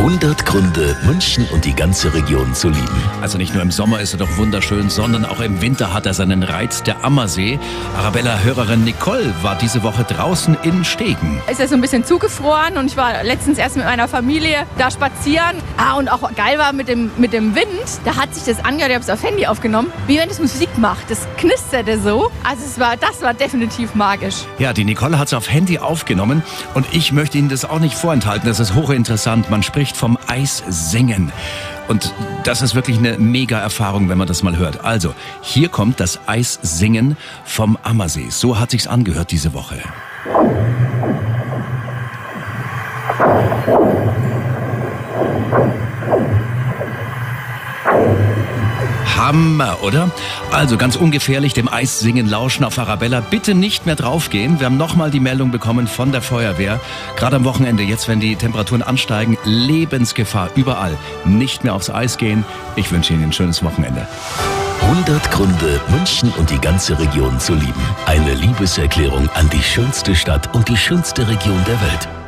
100 Gründe, München und die ganze Region zu lieben. Also nicht nur im Sommer ist er doch wunderschön, sondern auch im Winter hat er seinen Reiz, der Ammersee. Arabella-Hörerin Nicole war diese Woche draußen in Stegen. Ist ja so ein bisschen zugefroren und ich war letztens erst mit meiner Familie da spazieren. Ah, und auch geil war mit dem, mit dem Wind, da hat sich das angehört, ich habe es auf Handy aufgenommen, wie wenn es Musik macht. Das knisterte so. Also es war, das war definitiv magisch. Ja, die Nicole hat es auf Handy aufgenommen und ich möchte Ihnen das auch nicht vorenthalten. Das ist hochinteressant. Man spricht vom Eissingen. Und das ist wirklich eine mega Erfahrung, wenn man das mal hört. Also, hier kommt das Eissingen vom Ammersee. So hat sich's angehört diese Woche. Hammer, oder? Also ganz ungefährlich dem Eissingen lauschen auf Arabella. Bitte nicht mehr draufgehen. Wir haben nochmal die Meldung bekommen von der Feuerwehr. Gerade am Wochenende, jetzt wenn die Temperaturen ansteigen, Lebensgefahr überall. Nicht mehr aufs Eis gehen. Ich wünsche Ihnen ein schönes Wochenende. 100 Gründe, München und die ganze Region zu lieben. Eine Liebeserklärung an die schönste Stadt und die schönste Region der Welt.